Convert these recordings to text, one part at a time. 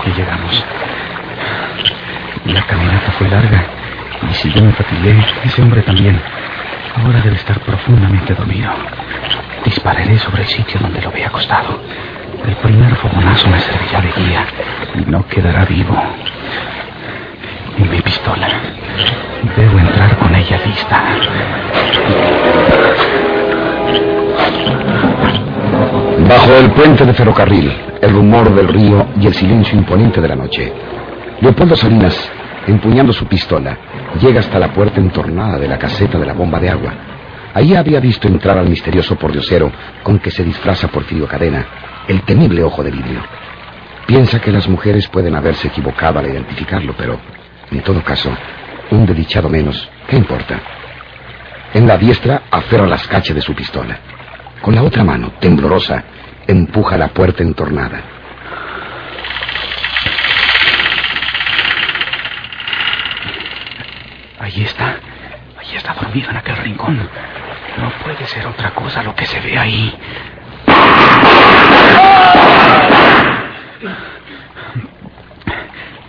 Que llegamos. La caminata fue larga y si yo me fatigué, ese hombre también. Ahora debe estar profundamente dormido. Dispararé sobre el sitio donde lo vea acostado. El primer fogonazo me servirá de guía y no quedará vivo. Y mi pistola. Debo entrar con ella lista. Bajo el puente de ferrocarril, el rumor del río y el silencio imponente de la noche, Leopoldo Salinas, empuñando su pistola, llega hasta la puerta entornada de la caseta de la bomba de agua. Ahí había visto entrar al misterioso pordiosero con que se disfraza Porfirio Cadena, el temible ojo de vidrio. Piensa que las mujeres pueden haberse equivocado al identificarlo, pero, en todo caso, un desdichado menos, ¿qué importa? En la diestra aferra las cachas de su pistola. Con la otra mano, temblorosa, empuja la puerta entornada. Ahí está. Ahí está dormido en aquel rincón. No puede ser otra cosa lo que se ve ahí.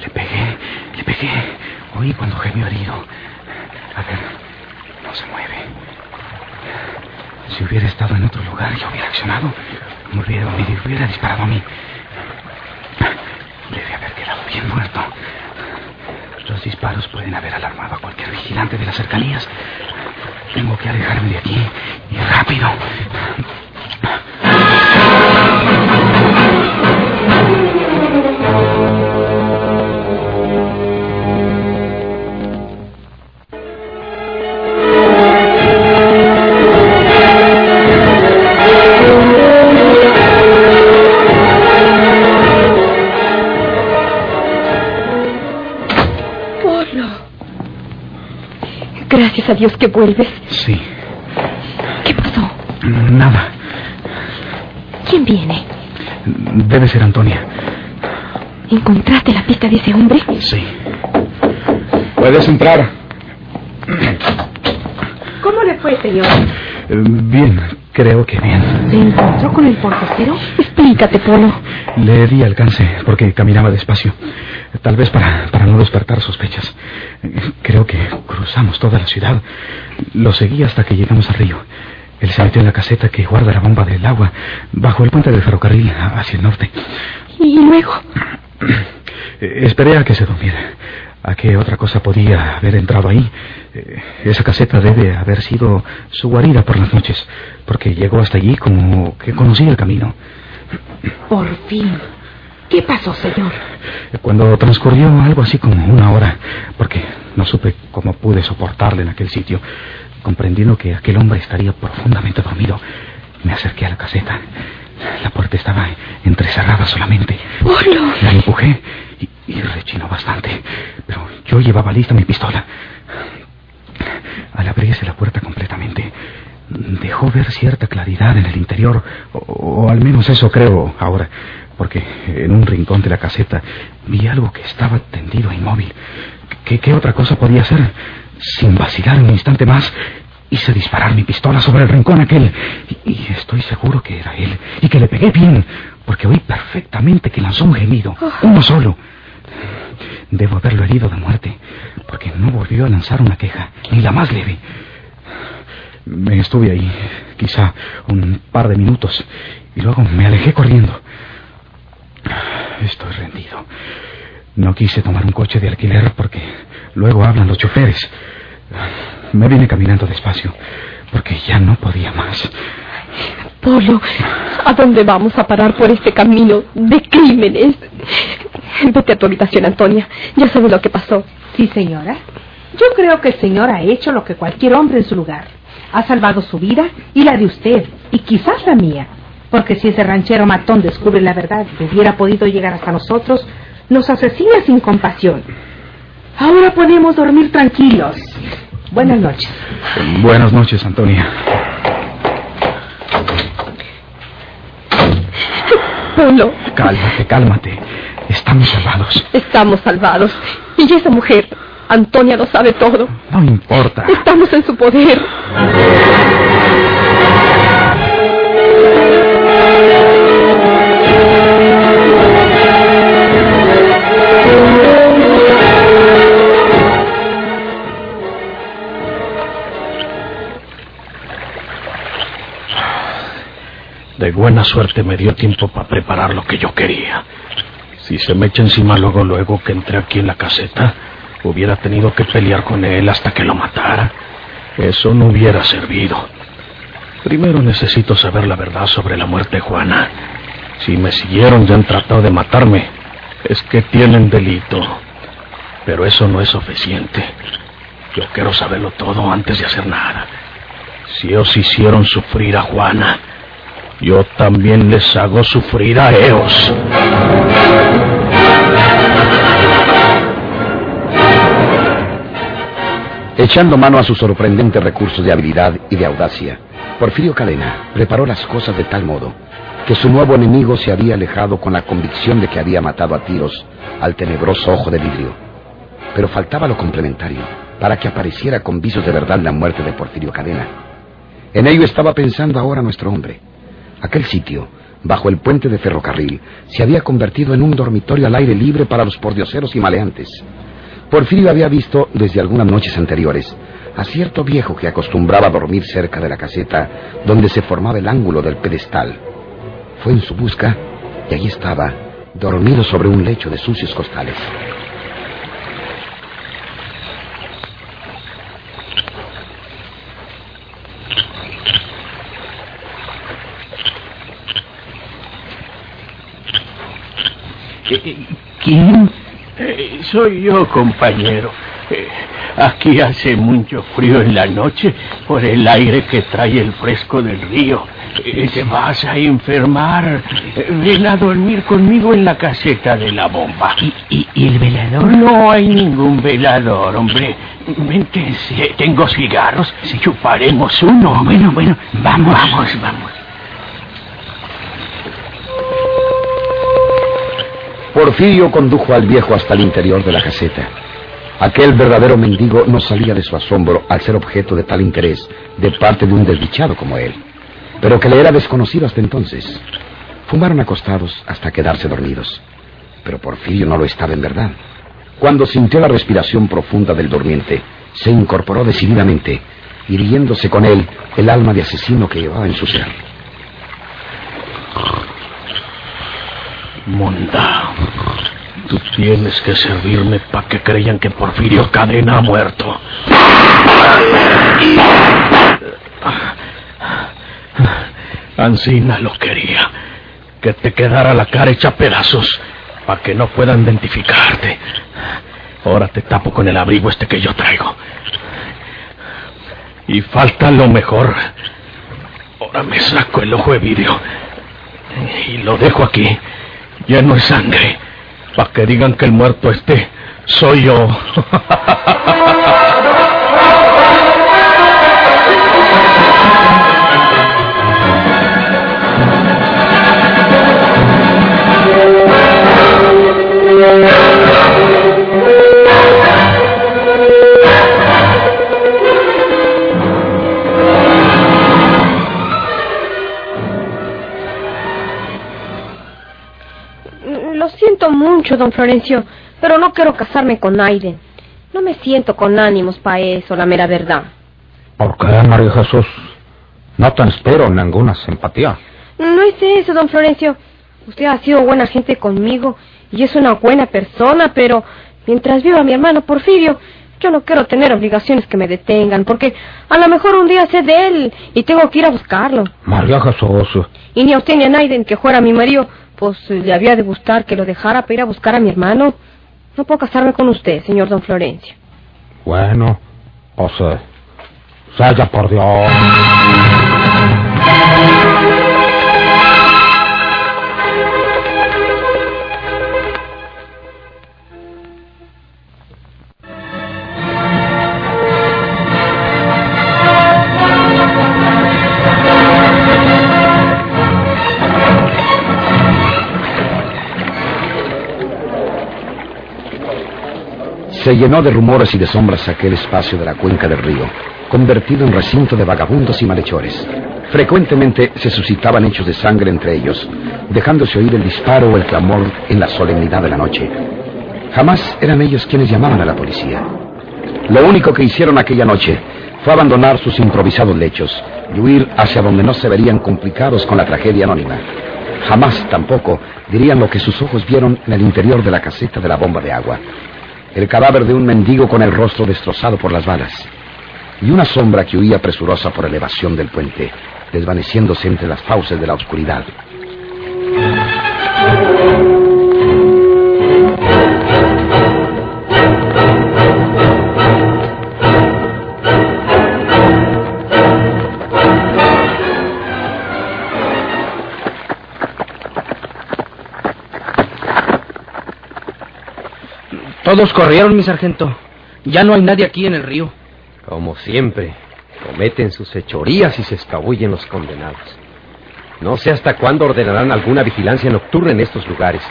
Le pegué, le pegué. Oí cuando gemió herido. A ver, no se mueve. Si hubiera estado en otro lugar, yo hubiera accionado. Me hubiera, hubiera disparado a mí. Debe haber quedado bien muerto. Los disparos pueden haber alarmado a cualquier vigilante de las cercanías. Tengo que alejarme de aquí. Y rápido. A Dios que vuelves. Sí. ¿Qué pasó? Nada. ¿Quién viene? Debe ser Antonia. ¿Encontraste la pista de ese hombre? Sí. Puedes entrar. ¿Cómo le fue, señor? Bien, creo que bien. ¿Se encontró con el portero? Explícate, Polo. Le di alcance porque caminaba despacio. Tal vez para, para no despertar sospechas. Creo que cruzamos toda la ciudad. Lo seguí hasta que llegamos al río. Él se metió en la caseta que guarda la bomba del agua bajo el puente del ferrocarril hacia el norte. ¿Y luego? Esperé a que se durmiera. ¿A qué otra cosa podía haber entrado ahí? Eh, Esa caseta debe haber sido su guarida por las noches, porque llegó hasta allí como que conocía el camino. Por fin. ¿Qué pasó, señor? Cuando transcurrió algo así como una hora, porque no supe cómo pude soportarle en aquel sitio, comprendiendo que aquel hombre estaría profundamente dormido, me acerqué a la caseta. La puerta estaba entrecerrada solamente. Polo. La empujé y, y rechinó bastante, pero yo llevaba lista mi pistola. Al abrirse la puerta completamente, dejó ver cierta claridad en el interior, o, o al menos eso creo ahora, porque en un rincón de la caseta vi algo que estaba tendido e inmóvil. ¿Qué, qué otra cosa podía ser? Sin vacilar un instante más, hice disparar mi pistola sobre el rincón aquel, y, y estoy seguro que era él, y que le pegué bien, porque oí perfectamente que lanzó un gemido, uno solo. Debo haberlo herido de muerte, porque no volvió a lanzar una queja, ni la más leve. Me estuve ahí, quizá un par de minutos, y luego me alejé corriendo. Estoy rendido. No quise tomar un coche de alquiler porque luego hablan los choferes. Me vine caminando despacio, porque ya no podía más. Polo, ¿a dónde vamos a parar por este camino de crímenes? Vete a tu habitación, Antonia. Ya sabes lo que pasó. Sí, señora. Yo creo que el señor ha hecho lo que cualquier hombre en su lugar. Ha salvado su vida y la de usted, y quizás la mía. Porque si ese ranchero matón descubre la verdad y hubiera podido llegar hasta nosotros, nos asesina sin compasión. Ahora podemos dormir tranquilos. Buenas noches. Buenas noches, Antonia. Polo, Cálmate, cálmate. Estamos salvados. estamos salvados. Y esa mujer, Antonia, lo sabe todo. No importa. Estamos en su poder. Buena suerte me dio tiempo para preparar lo que yo quería. Si se me echa encima luego, luego que entré aquí en la caseta, hubiera tenido que pelear con él hasta que lo matara. Eso no hubiera servido. Primero necesito saber la verdad sobre la muerte de Juana. Si me siguieron y han tratado de matarme, es que tienen delito. Pero eso no es suficiente. Yo quiero saberlo todo antes de hacer nada. Si ellos hicieron sufrir a Juana, yo también les hago sufrir a ellos. Echando mano a sus sorprendentes recursos de habilidad y de audacia, Porfirio Cadena preparó las cosas de tal modo que su nuevo enemigo se había alejado con la convicción de que había matado a tiros al tenebroso ojo de vidrio. Pero faltaba lo complementario para que apareciera con visos de verdad la muerte de Porfirio Cadena. En ello estaba pensando ahora nuestro hombre. Aquel sitio, bajo el puente de ferrocarril, se había convertido en un dormitorio al aire libre para los pordioseros y maleantes. Porfirio había visto, desde algunas noches anteriores, a cierto viejo que acostumbraba a dormir cerca de la caseta donde se formaba el ángulo del pedestal. Fue en su busca y allí estaba, dormido sobre un lecho de sucios costales. ¿Quién? Eh, soy yo, compañero. Eh, aquí hace mucho frío en la noche por el aire que trae el fresco del río. Eh, te vas a enfermar. Ven a dormir conmigo en la caseta de la bomba. ¿Y, y el velador? No hay ningún velador, hombre. Vente, tengo cigarros. Si chuparemos uno. Bueno, bueno, vamos. Vamos, vamos. Porfirio condujo al viejo hasta el interior de la caseta. Aquel verdadero mendigo no salía de su asombro al ser objeto de tal interés de parte de un desdichado como él, pero que le era desconocido hasta entonces. Fumaron acostados hasta quedarse dormidos, pero Porfirio no lo estaba en verdad. Cuando sintió la respiración profunda del durmiente, se incorporó decididamente, hiriéndose con él el alma de asesino que llevaba en su ser. Monda, tú tienes que servirme para que creyan que Porfirio Cadena ha muerto. Ancina lo quería, que te quedara la cara hecha pedazos, para que no puedan identificarte. Ahora te tapo con el abrigo este que yo traigo. Y falta lo mejor. Ahora me saco el ojo de vidrio y lo dejo aquí, lleno de sangre, para que digan que el muerto este soy yo. mucho, don Florencio, pero no quiero casarme con Aiden. No me siento con ánimos para eso, la mera verdad. ¿Por qué, María Jesús? No te espero ninguna simpatía. No es eso, don Florencio. Usted ha sido buena gente conmigo y es una buena persona, pero mientras viva mi hermano Porfirio, Yo no quiero tener obligaciones que me detengan, porque a lo mejor un día sé de él y tengo que ir a buscarlo. María Jesús. Y ni a usted ni a Naiden, que fuera mi marido, pues le había de gustar que lo dejara para ir a buscar a mi hermano. No puedo casarme con usted, señor don Florencio. Bueno, pues... Eh, sea por Dios. Se llenó de rumores y de sombras aquel espacio de la cuenca del río, convertido en recinto de vagabundos y malhechores. Frecuentemente se suscitaban hechos de sangre entre ellos, dejándose oír el disparo o el clamor en la solemnidad de la noche. Jamás eran ellos quienes llamaban a la policía. Lo único que hicieron aquella noche fue abandonar sus improvisados lechos y huir hacia donde no se verían complicados con la tragedia anónima. Jamás tampoco dirían lo que sus ojos vieron en el interior de la caseta de la bomba de agua el cadáver de un mendigo con el rostro destrozado por las balas, y una sombra que huía presurosa por elevación del puente, desvaneciéndose entre las fauces de la oscuridad. Todos corrieron, mi sargento. Ya no hay nadie aquí en el río. Como siempre, cometen sus hechorías y se escabullen los condenados. No sé hasta cuándo ordenarán alguna vigilancia nocturna en estos lugares.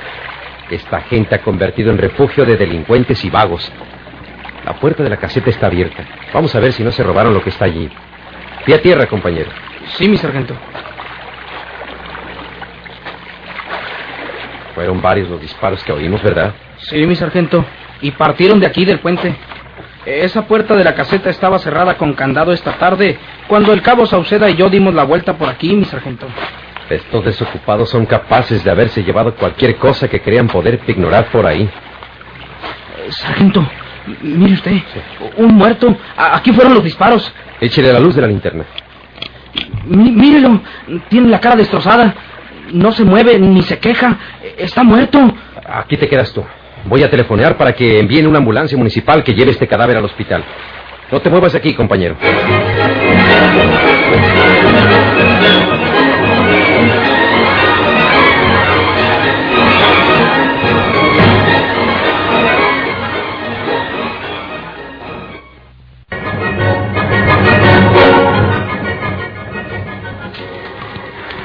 Esta gente ha convertido en refugio de delincuentes y vagos. La puerta de la caseta está abierta. Vamos a ver si no se robaron lo que está allí. Pie a tierra, compañero. Sí, mi sargento. Fueron varios los disparos que oímos, ¿verdad? Sí, mi sargento y partieron de aquí del puente. Esa puerta de la caseta estaba cerrada con candado esta tarde, cuando el cabo Sauceda y yo dimos la vuelta por aquí, mi sargento. Estos desocupados son capaces de haberse llevado cualquier cosa que crean poder ignorar por ahí. Sargento, mire usted, un muerto. Aquí fueron los disparos. Échele la luz de la linterna. mírelo, tiene la cara destrozada. No se mueve ni se queja. Está muerto. Aquí te quedas tú. Voy a telefonear para que envíen una ambulancia municipal que lleve este cadáver al hospital. No te muevas de aquí, compañero.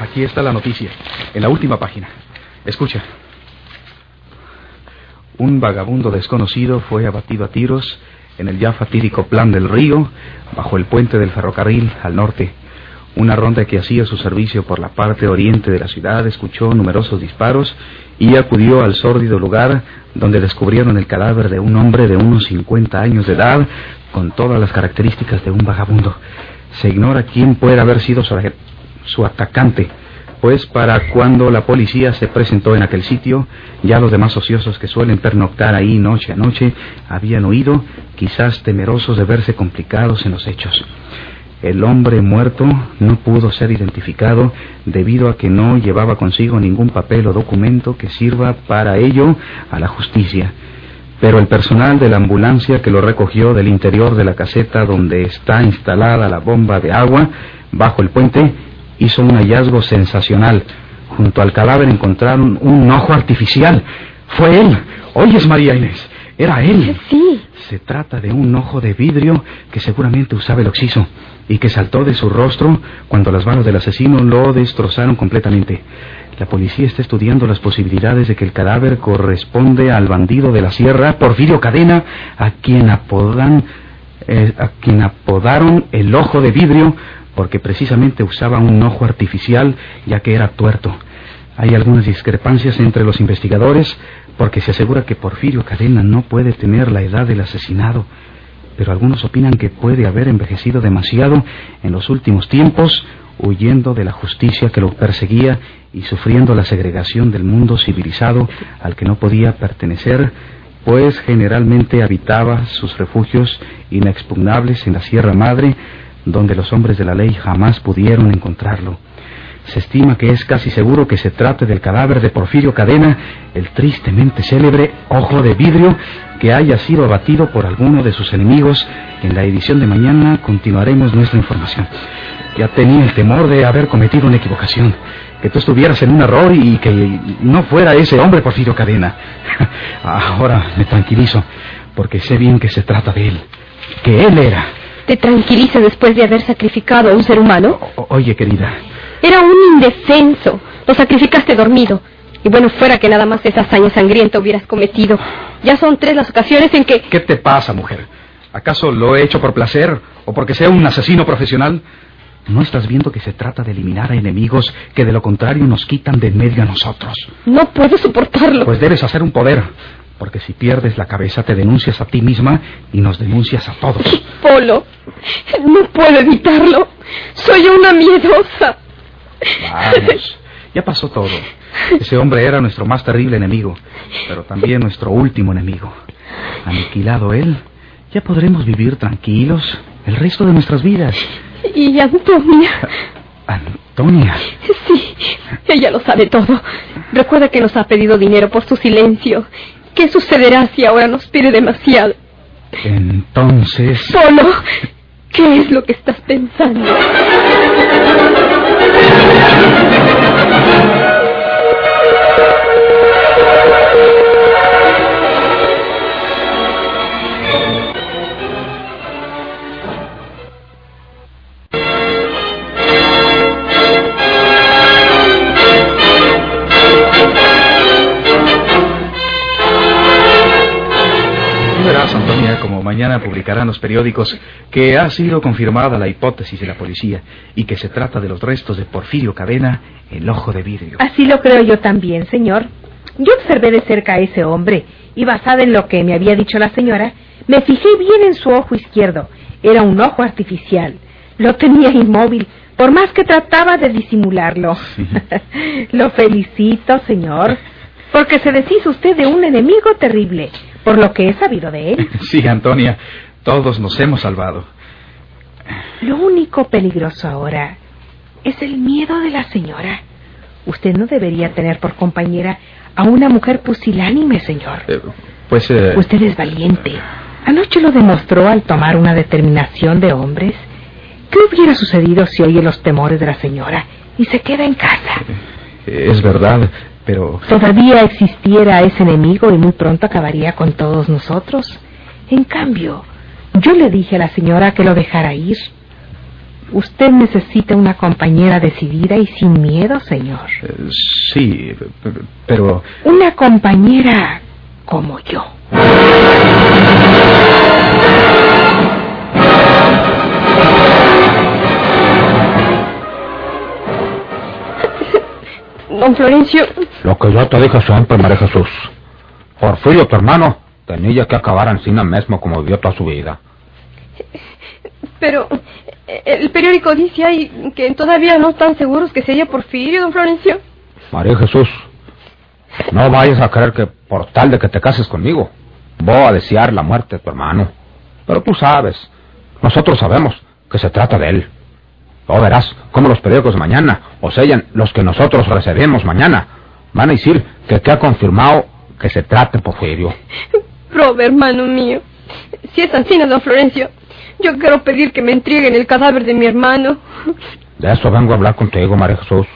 Aquí está la noticia, en la última página. Escucha. Un vagabundo desconocido fue abatido a tiros en el ya fatídico plan del río, bajo el puente del ferrocarril al norte. Una ronda que hacía su servicio por la parte oriente de la ciudad escuchó numerosos disparos y acudió al sórdido lugar donde descubrieron el cadáver de un hombre de unos 50 años de edad con todas las características de un vagabundo. Se ignora quién puede haber sido su, su atacante pues para cuando la policía se presentó en aquel sitio, ya los demás ociosos que suelen pernoctar ahí noche a noche habían huido, quizás temerosos de verse complicados en los hechos. El hombre muerto no pudo ser identificado debido a que no llevaba consigo ningún papel o documento que sirva para ello a la justicia. Pero el personal de la ambulancia que lo recogió del interior de la caseta donde está instalada la bomba de agua bajo el puente hizo un hallazgo sensacional. Junto al cadáver encontraron un ojo artificial. Fue él. Oyes, María Inés. Era él. Sí. Se trata de un ojo de vidrio que seguramente usaba el oxiso y que saltó de su rostro cuando las balas del asesino lo destrozaron completamente. La policía está estudiando las posibilidades de que el cadáver corresponde al bandido de la sierra, Porfirio Cadena, a quien apodan, eh, a quien apodaron el ojo de vidrio porque precisamente usaba un ojo artificial ya que era tuerto. Hay algunas discrepancias entre los investigadores porque se asegura que Porfirio Cadena no puede tener la edad del asesinado, pero algunos opinan que puede haber envejecido demasiado en los últimos tiempos, huyendo de la justicia que lo perseguía y sufriendo la segregación del mundo civilizado al que no podía pertenecer pues generalmente habitaba sus refugios inexpugnables en la Sierra Madre, donde los hombres de la ley jamás pudieron encontrarlo. Se estima que es casi seguro que se trate del cadáver de Porfirio Cadena, el tristemente célebre Ojo de Vidrio, que haya sido abatido por alguno de sus enemigos. En la edición de mañana continuaremos nuestra información. Ya tenía el temor de haber cometido una equivocación, que tú estuvieras en un error y que no fuera ese hombre Porfirio Cadena. Ahora me tranquilizo, porque sé bien que se trata de él, que él era. ¿Te tranquiliza después de haber sacrificado a un ser humano? O- oye, querida, Era un indefenso. Lo sacrificaste dormido. Y bueno, fuera que nada más esa hazaña sangrienta hubieras cometido. Ya son tres las ocasiones en que... ¿qué te pasa, mujer? ¿Acaso lo he hecho por placer o porque sea un asesino profesional? ¿No estás viendo que se trata de eliminar a enemigos que de lo contrario nos quitan de en medio a nosotros? No puedo soportarlo. Pues debes hacer un poder, porque si pierdes la cabeza te denuncias a ti misma y nos denuncias a todos. Polo, no puedo evitarlo. Soy una miedosa. Vamos, ya pasó todo. Ese hombre era nuestro más terrible enemigo, pero también nuestro último enemigo. Aniquilado él, ya podremos vivir tranquilos el resto de nuestras vidas. Y Antonia. Antonia, Sí, ella lo sabe todo. Recuerda que nos ha pedido dinero por su silencio. ¿Qué sucederá si ahora nos pide demasiado? entonces... Polo, ¿qué es lo que estás pensando? Como mañana publicarán los periódicos que ha sido confirmada la hipótesis de la policía y que se trata de los restos de Porfirio Cadena, el ojo de vidrio. Así lo creo yo también, señor. Yo observé de cerca a ese hombre y basada en lo que me había dicho la señora, me fijé bien en su ojo izquierdo. Era un ojo artificial. Lo tenía inmóvil, por más que trataba de disimularlo. lo felicito, señor, porque se deshizo usted de un enemigo terrible, por lo que he sabido de él. Sí, Antonia, todos nos hemos salvado. Lo único peligroso ahora es el miedo de la señora. Usted no debería tener por compañera a una mujer pusilánime, señor. Eh, pues... eh, Usted es valiente. Anoche lo demostró al tomar una determinación de hombres. ¿Qué hubiera sucedido si oye los temores de la señora y se queda en casa? es verdad, pero... Todavía existiera ese enemigo y muy pronto acabaría con todos nosotros. En cambio, yo le dije a la señora que lo dejara ir. Usted necesita una compañera decidida y sin miedo, señor. eh, sí, pero... Una compañera como yo. Don Florencio, Lo que yo te dije siempre, María Jesús. Porfirio, tu hermano, tenía que acabar en Sina mismo como vivió toda su vida. pero el periódico dice ahí que todavía no están seguros que sea Porfirio, don Florencio. María Jesús, no vayas a creer que por tal de que te cases conmigo, voy a desear la muerte de tu hermano. Pero tú sabes, nosotros sabemos que se trata de él. O verás cómo los periódicos de mañana, o sellan los que nosotros recibimos mañana, van a decir que te ha confirmado que se trata Porfirio. Rob, hermano mío, si es así, don Florencio, yo quiero pedir que me entreguen el cadáver de mi hermano. De eso vengo a hablar contigo, María Jesús.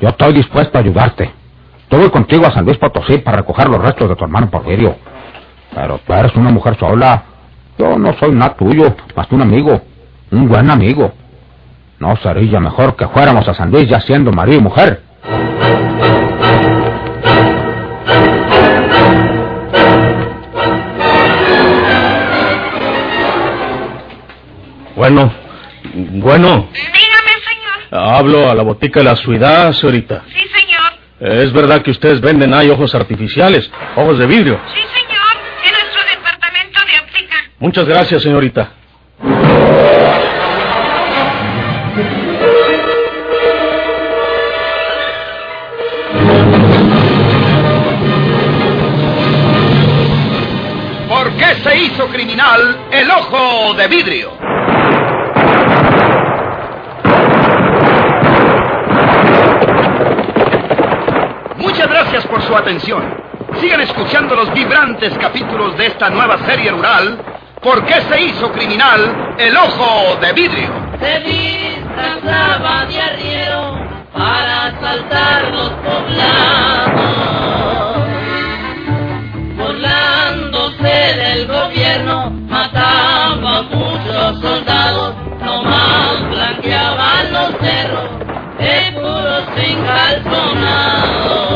Yo estoy dispuesto a ayudarte. Yo voy contigo a San Luis Potosí para recoger los restos de tu hermano Porfirio. Pero tú eres una mujer sola. Yo no soy nada tuyo, más que un amigo. Un buen amigo. ¿No sería mejor que fuéramos a San Luis ya siendo marido y mujer? Bueno, bueno, Dígame, señor. hablo a la botica de la ciudad, señorita. Sí, señor. Es verdad que ustedes venden ahí ojos artificiales, ojos de vidrio. Sí, señor. En nuestro departamento de óptica. Muchas gracias, señorita. criminal el ojo de vidrio. su atención. Sigan escuchando los vibrantes capítulos de esta nueva serie rural. ¿Por qué se hizo criminal el ojo de vidrio? Se disfrazaba de arriero para asaltar los poblados, burlándose del gobierno, mataba a muchos soldados, nomás blanqueaban los cerros de puros encalzonados.